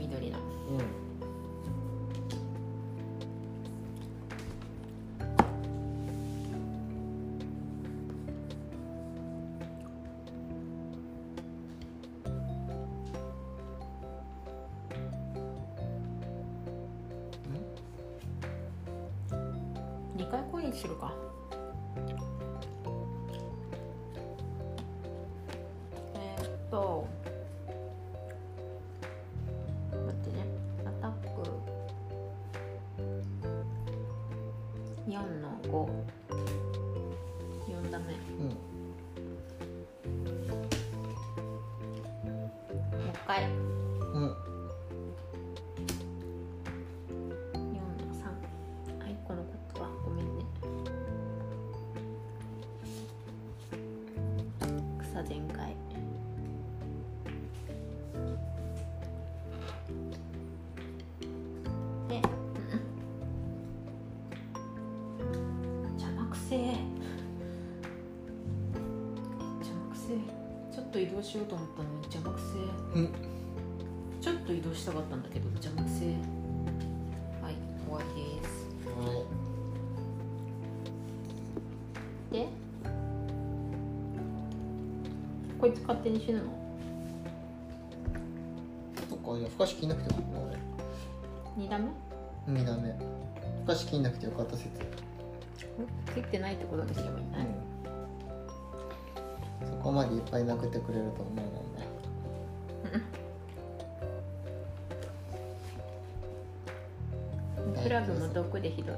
緑のうん。2回コインするか？動しようと思ったのに邪魔くせえうんちょっと移動したかったんだけど邪魔くせえはい終わりですでこいつ勝手に死ぬのそっかいやふかし切んなくてよかったな2ダメ俺2ダメふかし切んなくてよかった説切ってないってことにすればいいね、うんこまでいっぱい殴ってくれると思うもんね。クラブも毒でひどい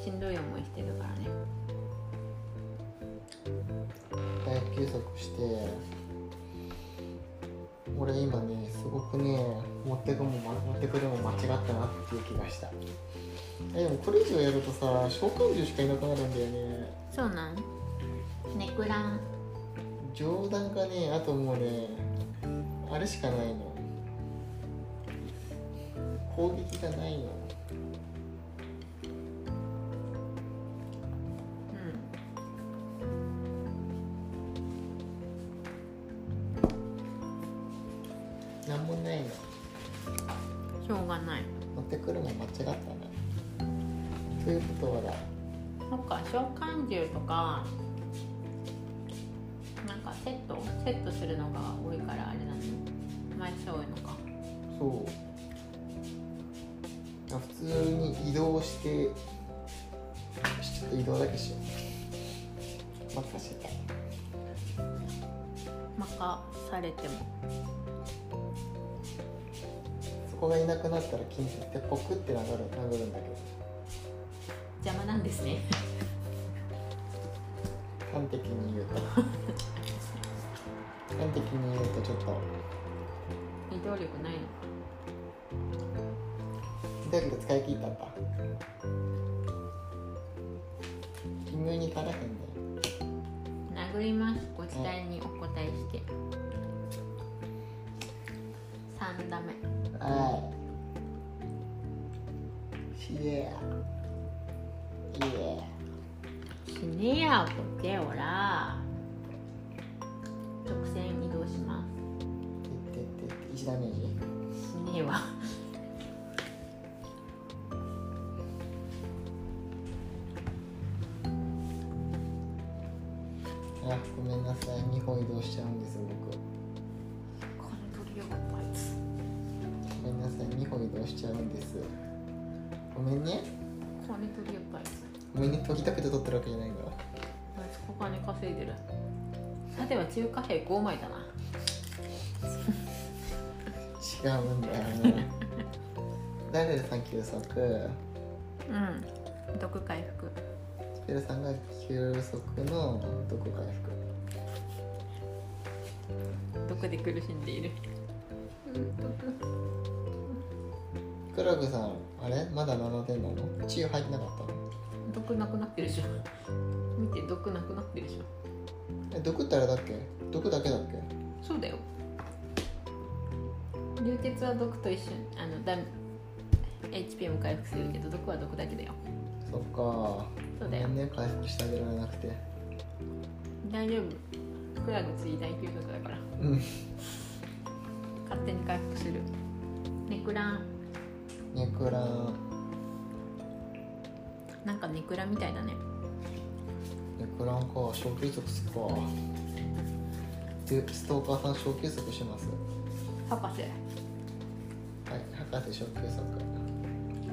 ししんどい思いしてるからね。回復休息して俺今ねすごくね持ってくも、ま、持ってくるも間違ったなっていう気がした。えでもこれ以上やるとさ召喚獣しかいなくなるんだよね。そうなん？ネクラン上段がねあともうねあれしかないの。攻撃がないの。うん。なんもないの。しょうがない。持ってくるも間違ったなということはだ。そっか召喚獣とかセットするのが多いからあれなの毎日多いのか。そう。あ普通に移動してちょっと移動だけしよう任せた任されても。そこがいなくなったら金属ってポクって殴る殴るんだけど。邪魔なんですね。端的に言うと [LAUGHS] 端的に言うとちょっと。移動力ないの？だけど使い切った？んだ微妙に足らへんね殴ります。ご期待にお答えして。3ダメはい。しえいえ死ねやボケおら1ダメージ？死ねえわ。あごめんなさい。2歩移動しちゃうんです僕。金取りやがったあいつ。ごめんなさい。2歩移動しちゃうんです。ごめんね。金取りやったあいつ。ごめんね。研ぎたくて取ってるわけじゃないんだわあいつお金稼いでる。さては中華兵5枚だな違うんだよね。誰でさん休息うん。毒回復。スペルさんが休息の毒回復。毒で苦しんでいる。うん毒クラグさんあれ？まだ7点なの？治癒入ってなかったの？毒なくなってるでしょ。見て毒なくなってるでしょ。え毒ってあれだっけ？毒だけだっけ？そうだよ流血は毒と一緒にあのダメ HP も回復するけど毒は毒だけだよ。そっか。そうだよ。ね回復してあげられなくて。大丈夫。クラグ次大休息だから。うん。勝手に回復する。ネクラン。ネクラン。なんかネクラみたいだね。ネクランか。小休息すっか。でストーカーさん小休息します？博士。はい博士小休息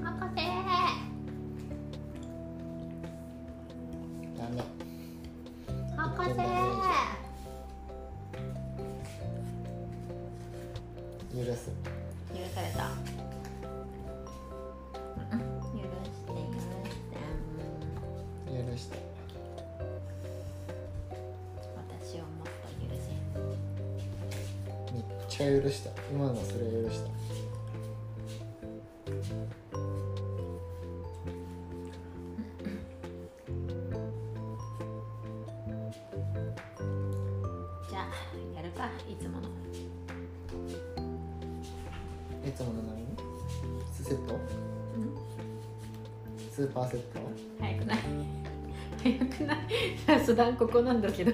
博士。ダメ。博士。許す。許されたちゃ許した。今のそれ許した。じゃあやるかいつもの。いつもの何2セット？スーパーセット？早くない。早くない。ラスダンここなんだけど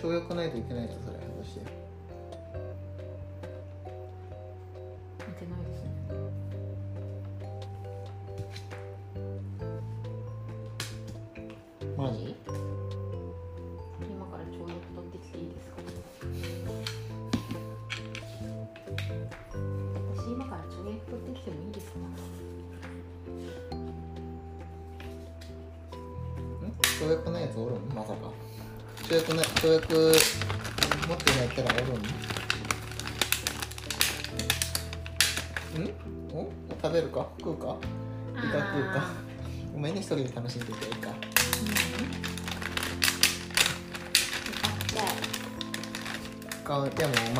懲役ないといけないとそ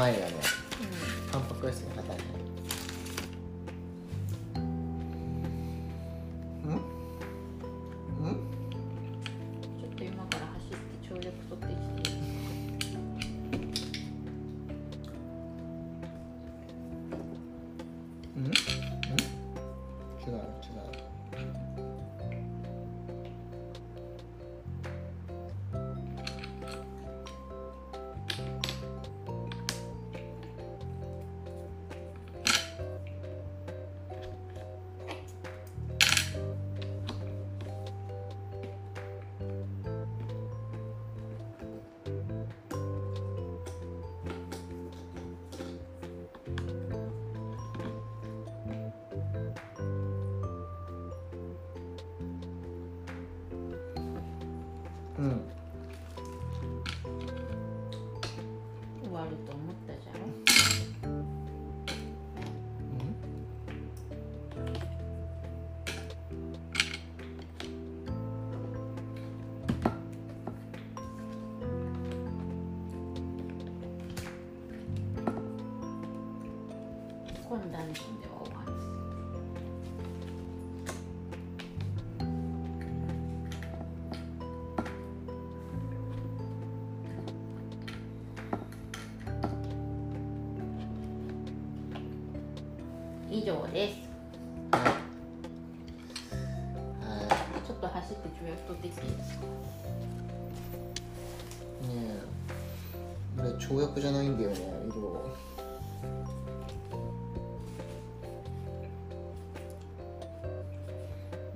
前やね以上です。はちょっと走って跳躍取ってきていいですか？いねえ俺跳躍じゃないんだよね色。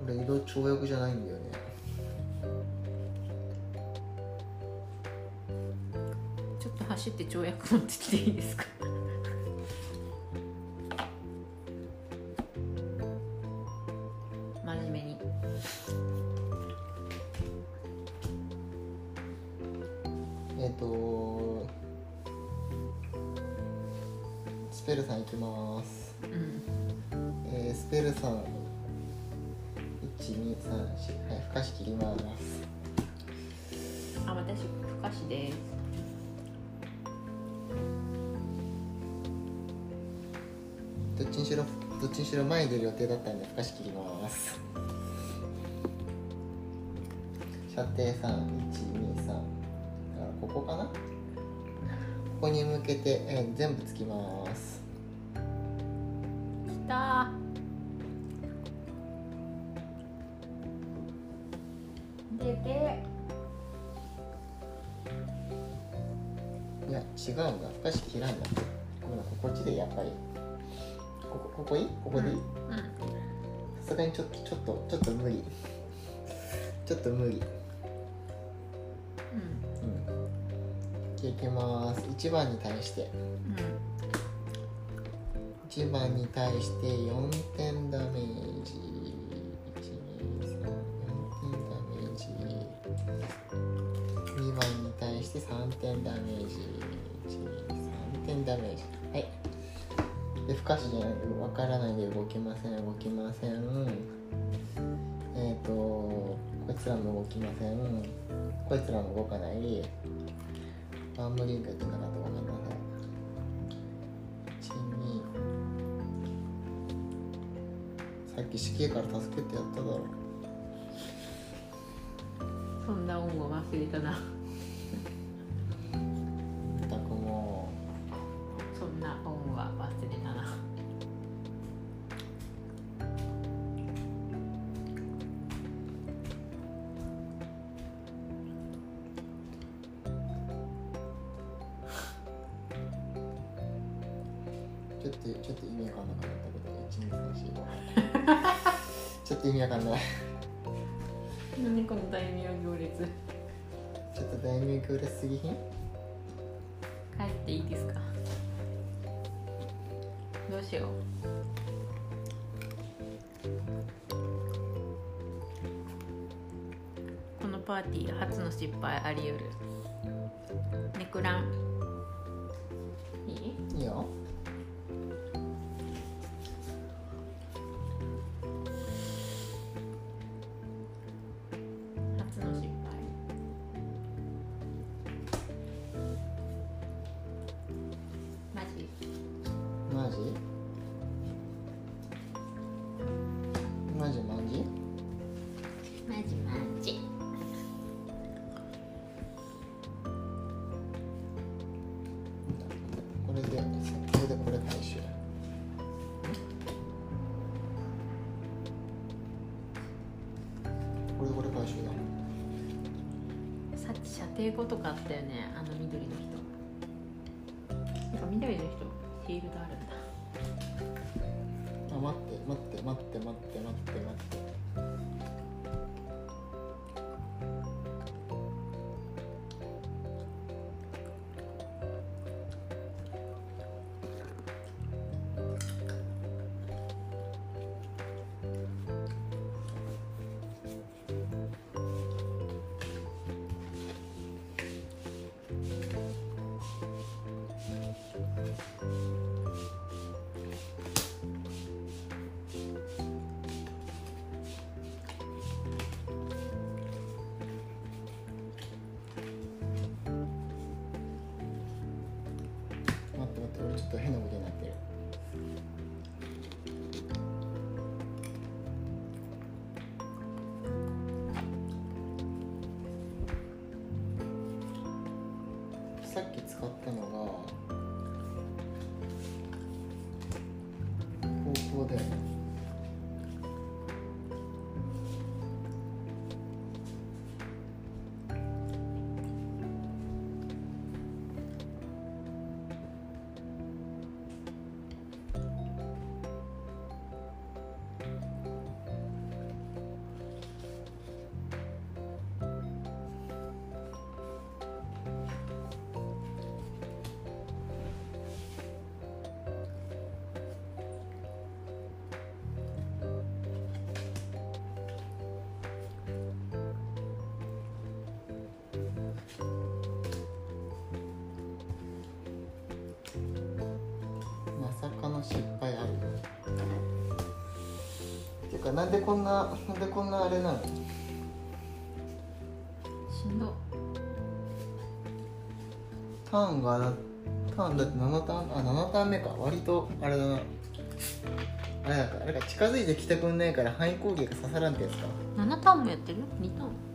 俺色跳躍じゃないんだよね。ちょっと走って跳躍持ってきていいですか？定だったんでふか？し切ります射程3123だからここかな？ここに向けて、えー全部つきます。きた。ーででいや違うんだ。ふかし切らんだ。こっちでやっぱり。ここここいい？ここでいい、うん。さすがにちょっとちょっとちょっと無理。ちょっと無理。うん。いきます。1番に対して。1番に対して4点ダメージ。123 4点ダメージ。2番に対して3点ダメージ。123点ダメージ。はいで不可視じゃないわからないで動きません動きません。えっ、とこいつらも動きません。こいつらも動かない。ワンムリンクやってなかったごめん。なさい12さっき死刑から助けてやっただろ。そんな恩を忘れたな。ちょっとちょっと意味わかんなかったけど1 2 3 4 5ちょっと意味わかんない何この大名行列ちょっと大名行列すぎひん帰っていいですかどうしようこのパーティー初の失敗あり得るネクラン失敗あるていうかなんでこんななんでこんなあれなのしんどターンがターンだって7ターンあ7ターン目か。割とあれだな。あれだからあれか近づいてきてくんな。いから範囲攻撃が刺さらんってやつか。7ターンもやってる ?2 ターン。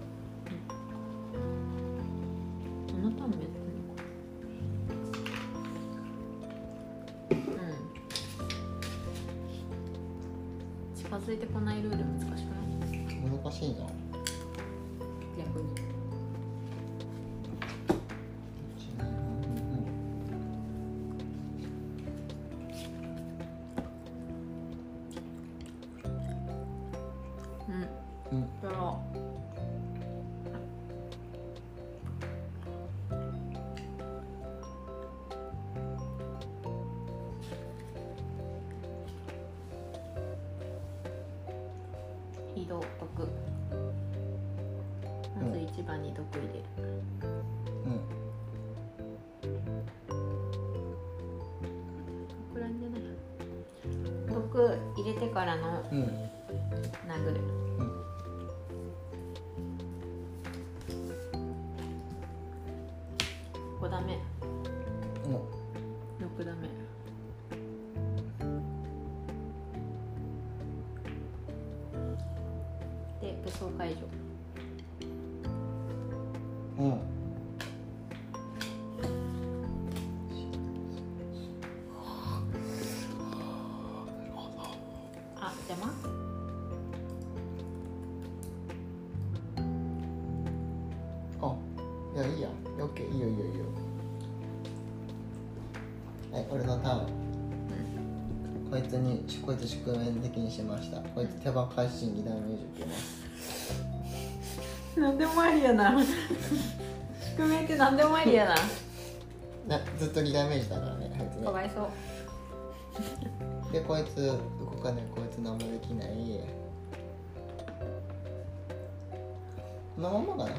こいつ宿命的にしました。こいつ手番開始にダメージ受けますなんでもありやな。宿命ってなんでもありやな。なずっと2ダメージだからねあいつね。かわいそう。でこいつ動かないこいつ何もできない。このままかな